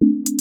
you